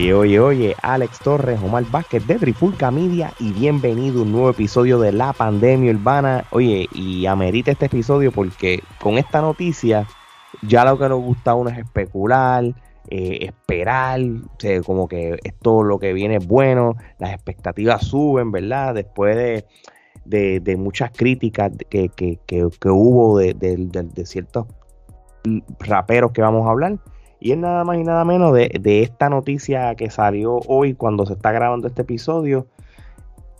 Oye, oye, oye, Alex Torres, Omar Vázquez de Trifulca Media y bienvenido a un nuevo episodio de La Pandemia Urbana. Oye, y amerita este episodio porque con esta noticia ya lo que nos gusta a uno es especular, eh, esperar, como que esto lo que viene bueno, las expectativas suben, ¿verdad? Después de, de, muchas críticas que, que, que, hubo de, de ciertos raperos que vamos a hablar y es nada más y nada menos de, esta noticia que salió hoy cuando se está grabando este episodio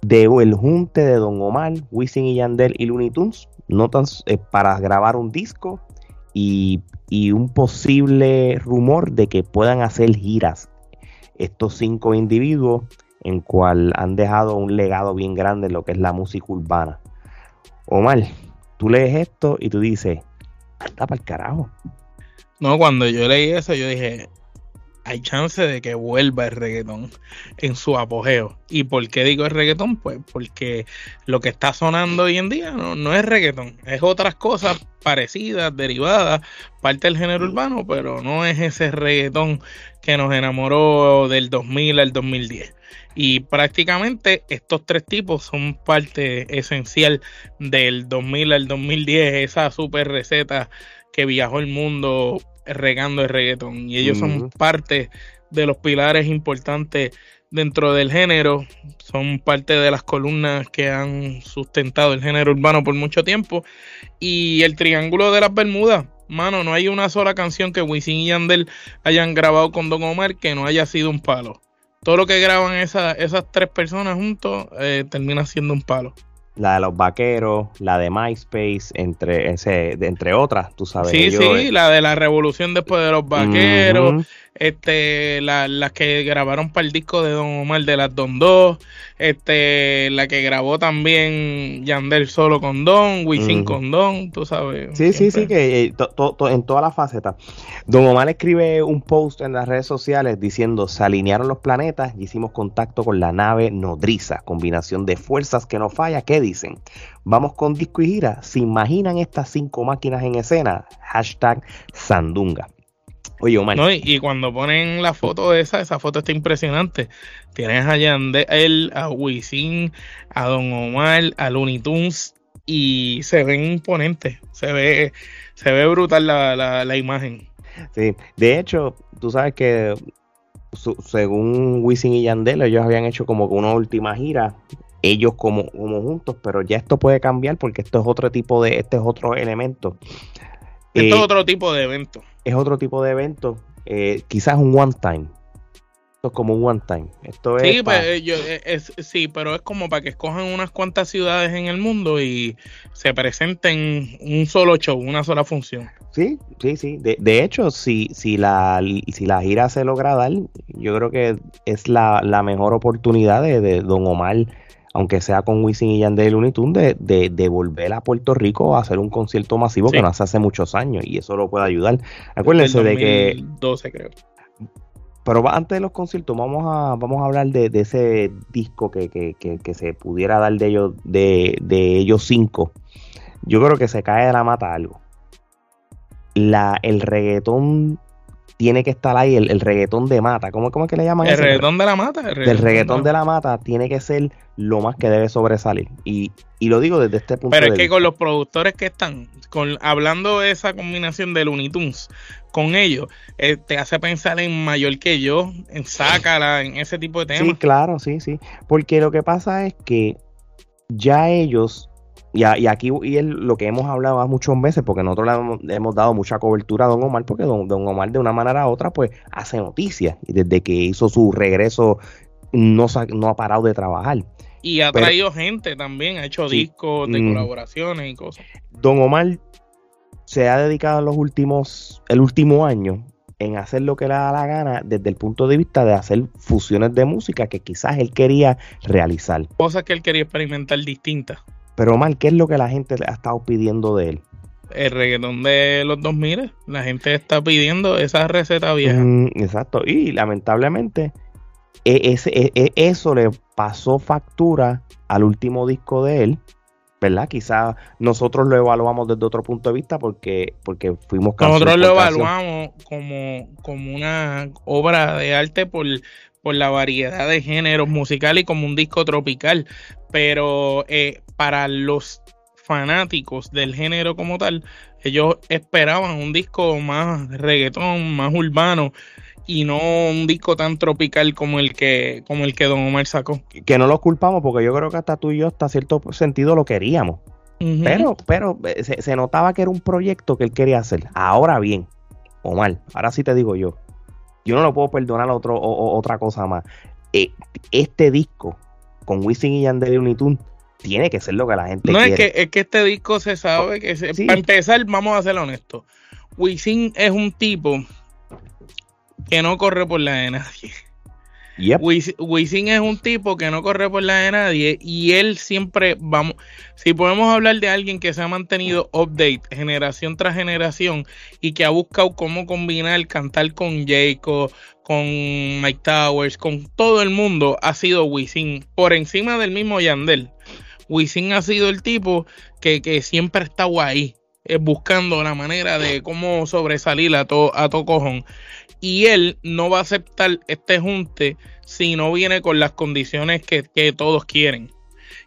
de el junte de Don Omar, Wisin y Yandel y Looney Tunes notas eh, para grabar un disco y, un posible rumor de que puedan hacer giras estos cinco individuos en cual han dejado un legado bien grande en lo que es la música urbana. Omar, tú lees esto y tú dices, anda para el carajo. No, cuando yo leí eso, yo dije, hay chance de que vuelva el reggaetón en su apogeo. ¿Y por qué digo el reggaetón? Pues porque lo que está sonando hoy en día no, no es reggaetón, es otras cosas parecidas, derivadas, parte del género urbano, pero no es ese reggaetón que nos enamoró del 2000 al 2010. Y prácticamente estos tres tipos son parte esencial del 2000 al 2010, esa super receta que viajó el mundo regando el reggaetón. Y ellos son parte de los pilares importantes dentro del género, son parte de las columnas que han sustentado el género urbano por mucho tiempo. Y el Triángulo de las Bermudas, mano, no hay una sola canción que Wisin y Yandel hayan grabado con Don Omar que no haya sido un palo. Todo lo que graban esas tres personas juntos eh, termina siendo un palo la de los vaqueros, la de MySpace, entre, ese, entre otras, tú sabes. Sí, sí, la de la revolución después de los vaqueros, este, las que grabaron para el disco de Don Omar de las Don 2, este, la que grabó también Yandel solo con Don, Wisin con Don, tú sabes. Sí, sí, sí, que eh, en todas las facetas. Don Omar escribe un post en las redes sociales diciendo, se alinearon los planetas y hicimos contacto con la nave nodriza, combinación de fuerzas que no falla, ¿qué dicen? Vamos con disco y gira, ¿se imaginan estas cinco máquinas en escena? Hashtag Sandunga. Oye, Omar. No, y, cuando ponen la foto de esa, esa foto está impresionante. Tienes a Yandel, a Wisin, a Don Omar, a Looney Tunes y se ven imponentes. Se ve, se ve brutal la, la, imagen. Sí, de hecho, tú sabes que según Wisin y Yandel, ellos habían hecho como una última gira, ellos como, como juntos, pero ya esto puede cambiar porque esto es otro tipo de, este es otro elemento. Esto es eh, otro tipo de evento es otro tipo de evento, eh, quizás un one time. Esto es como un one time. Esto es sí, pues, eh, es, sí, pero es como para que escojan unas cuantas ciudades en el mundo y se presenten un solo show, una sola función. Sí, sí, sí. De, de hecho, si, si, la, si la gira se logra dar, yo creo que es la, la mejor oportunidad de, de Don Omar aunque sea con Wisin y Yandel Looney Tunes, de, de, volver a Puerto Rico a hacer un concierto masivo que no hace hace muchos años y eso lo puede ayudar. Acuérdense de que... 12 creo. Pero antes de los conciertos, vamos a, vamos a hablar de, ese disco que, que, que, se pudiera dar de ellos, de, de ellos cinco. Yo creo que se cae de la mata algo. La, el reggaetón tiene que estar ahí el, reggaetón de mata. ¿Cómo, ¿Cómo, es que le llaman? El reggaetón de la mata. El reggaetón, de la mata tiene que ser lo más que debe sobresalir. Y, lo digo desde este punto de vista. Pero es que con los productores que están, con, hablando de esa combinación de Looney Tunes, con ellos, eh, te hace pensar en mayor que yo, en Sácala, en ese tipo de temas. Sí, claro, sí, sí. Porque lo que pasa es que ya ellos y, aquí y es lo que hemos hablado muchas veces, porque nosotros le hemos, dado mucha cobertura a Don Omar, porque don, Omar de una manera u otra pues hace noticias. Y desde que hizo su regreso no, no ha parado de trabajar. Y ha traído gente también, ha hecho discos de mm. colaboraciones y cosas. Don Omar se ha dedicado en los últimos, el último año en hacer lo que le da la gana desde el punto de vista de hacer fusiones de música que quizás él quería realizar. Cosas que él quería experimentar distintas Pero mal, ¿qué es lo que la gente ha estado pidiendo de él? El reggaetón de los 2000, la gente está pidiendo esa receta vieja. Mm, exacto, y lamentablemente e, ese, e, e, eso le pasó factura al último disco de él, ¿verdad? Quizás nosotros lo evaluamos desde otro punto de vista porque, porque fuimos Nosotros lo evaluamos como, como una obra de arte por, por la variedad de géneros musicales y como un disco tropical, pero eh, para los fanáticos del género como tal, ellos esperaban un disco más reggaetón, más urbano y no un disco tan tropical como el que como el que Don Omar sacó. Que no lo culpamos porque yo creo que hasta tú y yo hasta cierto sentido lo queríamos. Pero pero eh, se, notaba que era un proyecto que él quería hacer. Ahora bien, Omar, ahora sí te digo yo, yo no lo puedo perdonar otro, o, otra cosa más. Eh, este disco con Wisin y Yandel y Unitune tiene que ser lo que la gente no, quiere. es que, es que este disco se sabe que para empezar, vamos a ser honestos. Wisin es un tipo que no corre por la de nadie. Wisin es un tipo que no corre por la de nadie y él siempre, vamos, si podemos hablar de alguien que se ha mantenido update generación tras generación y que ha buscado cómo combinar cantar con Jacob, con Mike Towers, con todo el mundo, ha sido Wisin por encima del mismo Yandel. Wisin ha sido el tipo que, siempre ha estado ahí, eh, buscando la manera de cómo sobresalir a todo a to cojón y él no va a aceptar este junte si no viene con las condiciones que, todos quieren.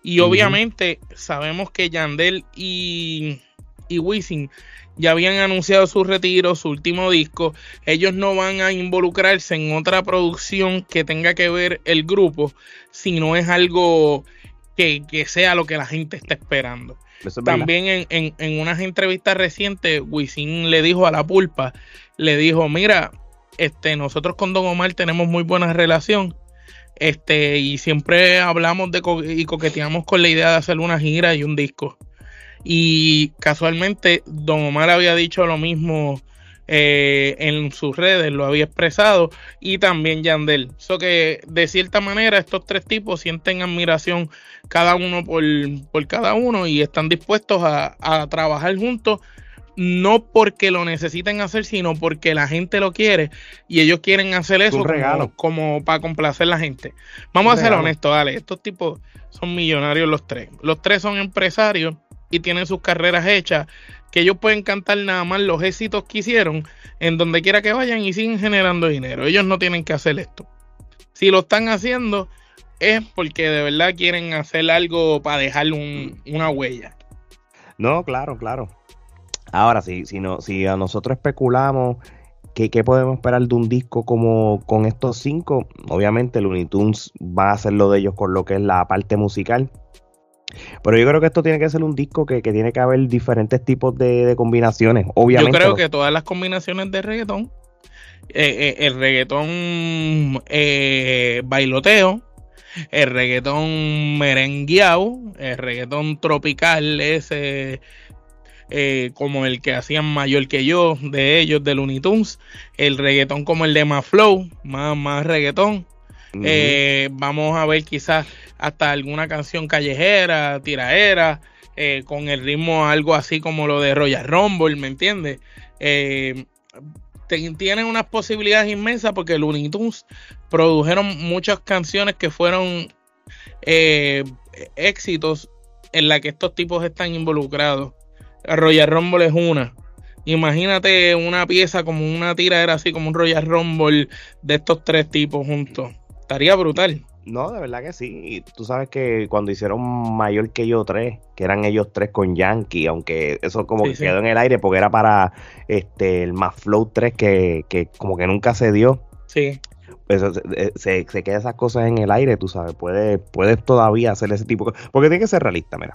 Y obviamente sabemos que Yandel y, y Wisin ya habían anunciado su retiro, su último disco. Ellos no van a involucrarse en otra producción que tenga que ver el grupo, si no es algo que, sea lo que la gente está esperando. También en, en, en unas entrevistas recientes, Wisin le dijo a la pulpa, le dijo, mira, este, nosotros con Don Omar tenemos muy buena relación. Este, y siempre hablamos de y coqueteamos con la idea de hacer una gira y un disco. Y casualmente Don Omar había dicho lo mismo eh, en sus redes, lo había expresado, y también Yandel. Eso que de cierta manera estos tres tipos sienten admiración cada uno por, por cada uno y están dispuestos a, a trabajar juntos no porque lo necesiten hacer, sino porque la gente lo quiere y ellos quieren hacer eso como, para complacer a la gente. Vamos a ser honestos, dale, estos tipos son millonarios los tres. Los tres son empresarios y tienen sus carreras hechas, que ellos pueden cantar nada más los éxitos que hicieron en donde quiera que vayan y siguen generando dinero. Ellos no tienen que hacer esto. Si lo están haciendo es porque de verdad quieren hacer algo para dejar una huella. No, claro, claro. Ahora, si, si, no, si a nosotros especulamos ¿Qué, podemos esperar de un disco como con estos cinco? Obviamente Looney Tunes va a hacer lo de ellos con lo que es la parte musical. Pero yo creo que esto tiene que ser un disco que, tiene que haber diferentes tipos de, combinaciones. Obviamente. Yo creo que todas las combinaciones de reggaetón, eh, eh, el reggaetón eh, bailoteo, el reggaetón merengueado, el reggaetón tropical, ese eh, como el que hacían mayor que yo, de ellos, de Looney Tunes, el reggaetón como el de Maflow, más, más reggaetón. Eh, vamos a ver quizás hasta alguna canción callejera, tiraera, eh, con el ritmo algo así como lo de Royal Rumble, ¿me entiendes? tienen unas posibilidades inmensas porque Looney Tunes produjeron muchas canciones que fueron éxitos en la que estos tipos están involucrados. Royal Rumble es una. Imagínate una pieza como una tira era así como un Royal Rumble de estos tres tipos juntos. Estaría brutal. No, de verdad que sí. Y tú sabes que cuando hicieron mayor que yo tres, que eran ellos tres con Yankee, aunque eso como que quedó en el aire porque era para este el más Flow 3 que, que como que nunca se dio. Sí. Pues se, se, queda esas cosas en el aire, tú sabes. Puedes, puedes todavía hacer ese tipo de Porque tiene que ser realista, mira.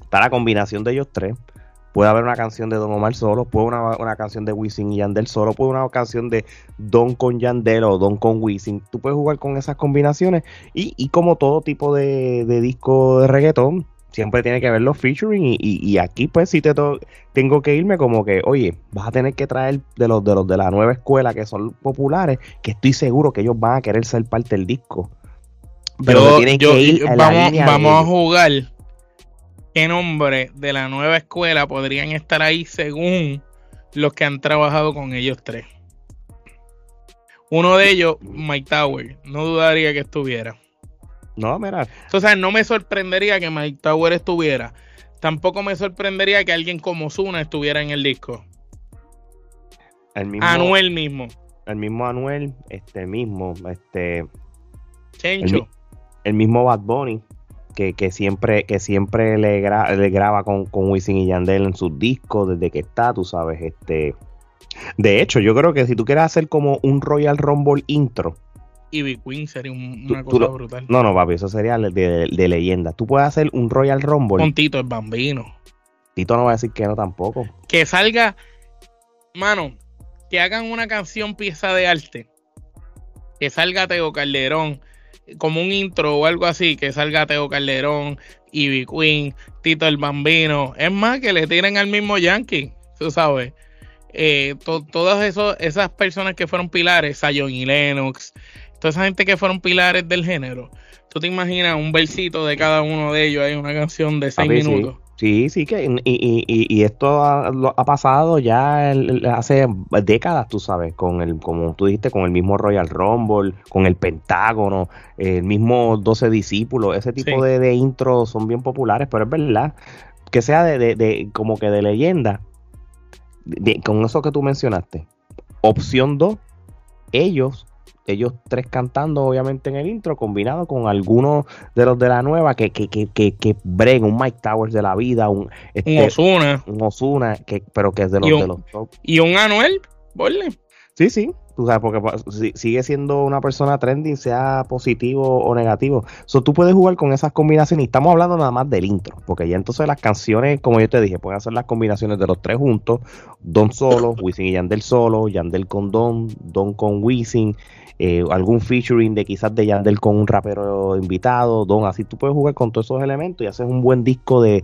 Está la combinación de ellos tres Puede haber una canción de Don Omar solo, puede una, una canción de Wisin y Yandel solo, puede una canción de Don con Yandel o Don con Wisin. Tú puedes jugar con esas combinaciones y, como todo tipo de, disco de reggaetón, siempre tiene que haber los featuring y, aquí pues sí te tengo que irme como que, oye, vas a tener que traer de los, de los de la nueva escuela que son populares, que estoy seguro que ellos van a querer ser parte del disco. Pero tienen que ir vamos, vamos a jugar qué nombre de la nueva escuela podrían estar ahí según los que han trabajado con ellos tres. Uno de ellos, Mike Tower, no dudaría que estuviera. No, mira. Entonces, no me sorprendería que Mike Tower estuviera. Tampoco me sorprendería que alguien como Zuna estuviera en el disco. El mismo, Anuel mismo. El mismo Anuel, este mismo, este. Chencho. El, mismo Bad Bunny, que, que siempre, que siempre le, le graba con, con Wisin y Yandel en sus discos desde que está, tú sabes, este. De hecho, yo creo que si tú quieres hacer como un Royal Rumble intro, y Queen sería una cosa brutal. No, no, papi, eso sería de, leyenda. Tú puedes hacer un Royal Rumble. Con Tito el Bambino. Tito no va a decir que no tampoco. Que salga, mano, que hagan una canción pieza de arte. Que salga Teo Calderón, como un intro o algo así, que salga Teo Calderón, Ivy Queen, Tito el Bambino. Es más, que le tiren al mismo Yankee, tú sabes. Eh, todas esas personas que fueron pilares, a y Lennox, toda esa gente que fueron pilares del género. ¿Tú te imaginas un versito de cada uno de ellos? Hay una canción de seis minutos. Sí. Sí, que y, esto ha, pasado ya hace décadas, tú sabes, con el, como tú dijiste, con el mismo Royal Rumble, con el Pentágono, el mismo 12 discípulos, ese tipo de, de intros son bien populares, pero es verdad que sea de, de como que de leyenda, con eso que tú mencionaste. Opción 2, ellos ellos tres cantando obviamente en el intro, combinado con algunos de los de la nueva que, que, que, que, que un Mike Towers de la vida, un, este, Osuna. Un Osuna, que, pero que es de los, de los top. Y un Anuel, ¿vale? Sí, sí, tú sabes, porque pues, sigue siendo una persona trending, sea positivo o negativo. So, tú puedes jugar con esas combinaciones y estamos hablando nada más del intro, porque ya entonces las canciones, como yo te dije, pueden hacer las combinaciones de los tres juntos, Don solo, Wisin y Yandel solo, Yandel con Don, Don con Wisin, eh, algún featuring de quizás de Yandel con un rapero invitado, Don, así tú puedes jugar con todos esos elementos y haces un buen disco de,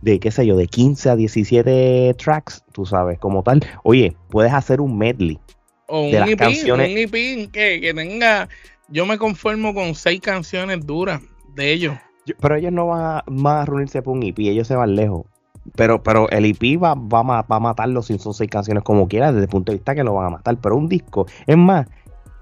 de qué sé yo, de 15 a 17 tracks, tú sabes, como tal. Oye, puedes hacer un medley o un de las EP, canciones. Un EP que, que tenga, yo me conformo con seis canciones duras de ellos. pero ellos no van a, a reunirse por un EP, ellos se van lejos. Pero, pero el EP va, va, va a matarlo si son seis canciones como quiera, desde el punto de vista que lo van a matar. Pero un disco, es más,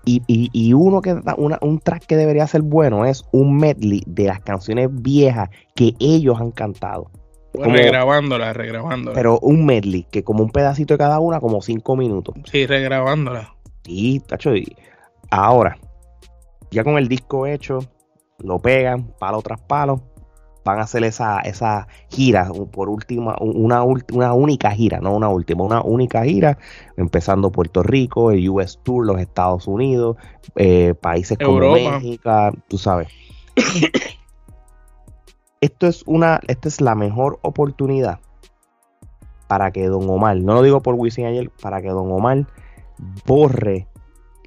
y, y, y uno que una, un track que debería ser bueno es un medley de las canciones viejas que ellos han cantado. Como, regrabándola, regrabándola. Pero un medley, que como un pedacito de cada una, como cinco minutos. Sí, regrabándola. Sí, tacho. Y ahora, ya con el disco hecho, lo pegan, palo tras palo van a hacer esa, esa gira, por última, una, una única gira, no una última, una única gira, empezando Puerto Rico, el US Tour, los Estados Unidos, eh, países como México, tú sabes. Esto es una, esta es la mejor oportunidad para que Don Omar, no lo digo por Wisin ayer, para que Don Omar borre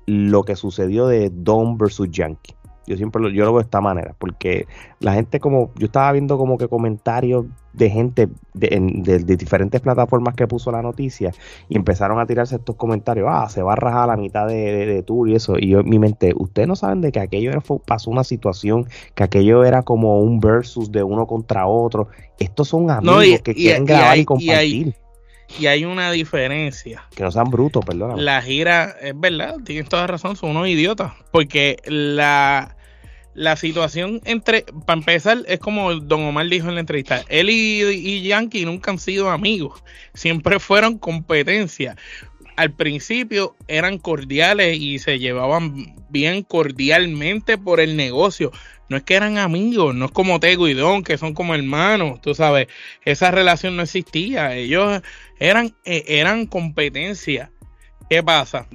lo que sucedió de Don versus Yankee. Yo siempre lo, yo lo veo de esta manera, porque la gente como, yo estaba viendo como que comentarios de gente de, diferentes plataformas que puso la noticia y empezaron a tirarse estos comentarios, ah, se va a rajar la mitad de, de, tour y eso. Y yo en mi mente, ustedes no saben de que aquello era, pasó una situación, que aquello era como un versus de uno contra otro. Estos son amigos que quieren grabar y, compartir. Y hay una diferencia. Que no sean brutos, perdón. La gira, es verdad, tienes toda razón, son unos idiotas. Porque la, la situación entre, para empezar, es como Don Omar dijo en la entrevista, él y, Yankee nunca han sido amigos, siempre fueron competencia. Al principio eran cordiales y se llevaban bien cordialmente por el negocio. No es que eran amigos, no es como Tego y Don, que son como hermanos, tú sabes, esa relación no existía, ellos eran, eh, eran competencia. ¿Qué pasa?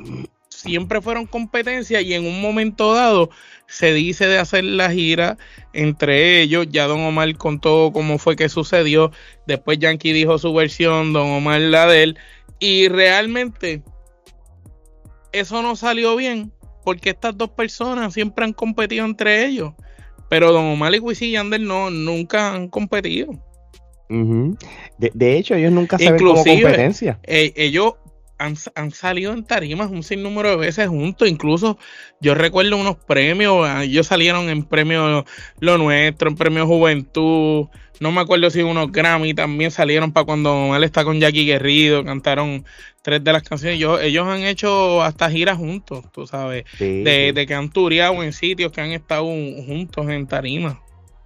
Siempre fueron competencia y en un momento dado se dice de hacer la gira entre ellos. Ya Don Omar contó cómo fue que sucedió. Después Yankee dijo su versión, Don Omar la de él. Y realmente eso no salió bien porque estas dos personas siempre han competido entre ellos. Pero Don Omar y Wisin y Yandel no, nunca han competido. de, hecho, ellos nunca se ven como competencia. Eh, ellos han, salido en tarimas un sinnúmero de veces juntos. Incluso yo recuerdo unos premios, ah, ellos salieron en premio Lo Nuestro, en premio Juventud. No me acuerdo si unos Grammy también salieron para cuando él está con Jackie Guerrido, cantaron tres de las canciones. ellos han hecho hasta giras juntos, tú sabes, de, de, que han tureado en sitios que han estado juntos en tarima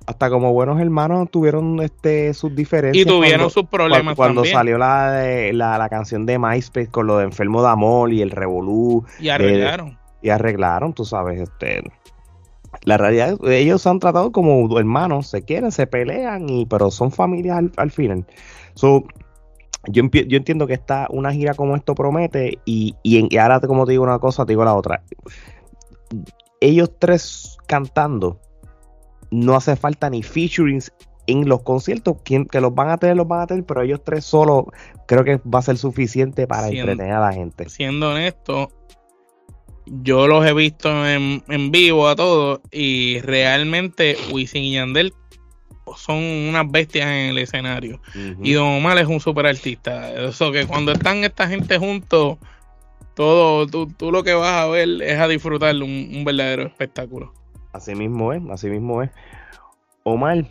hasta como buenos hermanos tuvieron este sus diferencias. Y tuvieron sus problemas Cuando salió la, la, la, canción de MySpace con lo de Enfermo de Amor y el Revolú. Y arreglaron. y arreglaron, tú sabes, este... La realidad, ellos han tratado como hermanos, se quieren, se pelean, y pero son familias al, final. So, yo, yo entiendo que esta, una gira como esto promete, y, y, y ahora como te digo una cosa, te digo la otra. Ellos tres cantando, no hace falta ni featurings en los conciertos. Quien, que los van a tener, los van a tener, pero ellos tres solo creo que va a ser suficiente para entretener a la gente. Siendo honesto, yo los he visto en, vivo a todos y realmente Wisin y Yandel son unas bestias en el escenario. Y Don Omar es un super artista. Eso que cuando están esta gente juntos, todo, tú, tú, lo que vas a ver es a disfrutar un, un verdadero espectáculo. Así mismo es, así mismo es. Omar,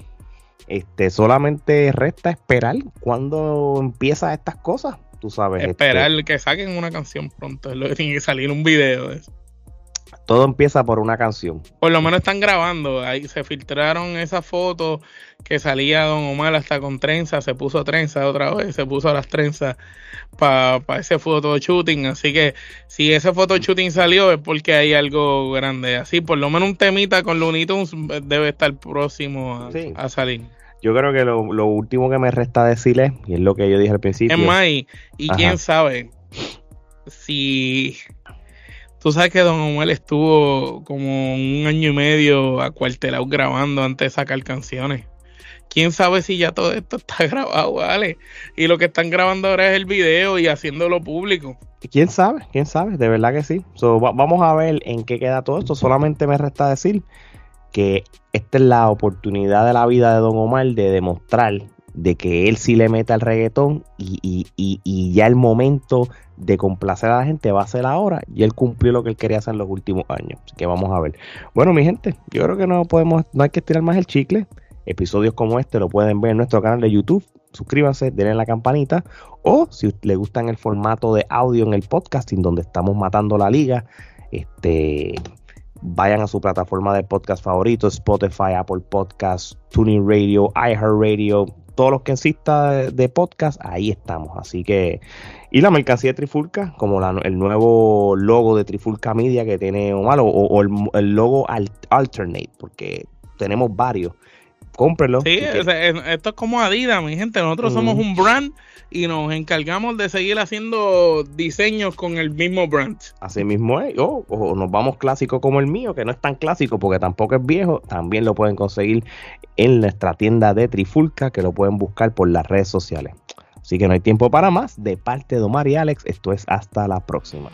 este, solamente resta esperar cuando empieza estas cosas, tú sabes. Esperar este que saquen una canción pronto, es lo que tiene que salir un video de eso todo empieza por una canción. Por lo menos están grabando. Ahí se filtraron esas fotos que salía Don Omar hasta con trenza, se puso trenza otra vez, se puso las trenzas para ese photo shooting. Así que si ese photo shooting salió es porque hay algo grande. Así, por lo menos un temita con Looney Tunes debe estar próximo a, salir. Yo creo que lo, último que me resta decirle, y es lo que yo dije al principio. Es más, y, quién sabe si Tú sabes que Don Omar estuvo como un año y medio acuartelado grabando antes de sacar canciones. Quién sabe si ya todo esto está grabado, ¿vale? Y lo que están grabando ahora es el video y haciéndolo público. ¿Quién sabe? ¿Quién sabe? De verdad que sí. vamos a ver en qué queda todo esto. Solamente me resta decir que esta es la oportunidad de la vida de Don Omar de demostrar de que él sí le mete al reggaetón y, y, ya el momento de complacer a la gente va a ser ahora y él cumplió lo que él quería hacer en los últimos años. Así que vamos a ver. Bueno, mi gente, yo creo que no podemos, no hay que estirar más el chicle. Episodios como este lo pueden ver en nuestro canal de YouTube. Suscríbanse, denle la campanita. O si les gustan el formato de audio en el podcasting donde estamos matando la liga, este vayan a su plataforma de podcast favorito, Spotify, Apple Podcasts, Tuning Radio, iHeartRadio, todos los que exista de podcast, ahí estamos. Así que, y la mercancía de Trifulca, como el nuevo logo de Trifulca Media que tiene Omar, o, o el, logo Alternate, porque tenemos varios. Cómprenlo. Sí, esto es como Adidas, mi gente. Nosotros somos un brand y nos encargamos de seguir haciendo diseños con el mismo brand. Así mismo es. o nos vamos clásico como el mío, que no es tan clásico porque tampoco es viejo. También lo pueden conseguir en nuestra tienda de Trifulca, que lo pueden buscar por las redes sociales. Así que no hay tiempo para más. De parte de Omar y Alex, esto es hasta la próxima.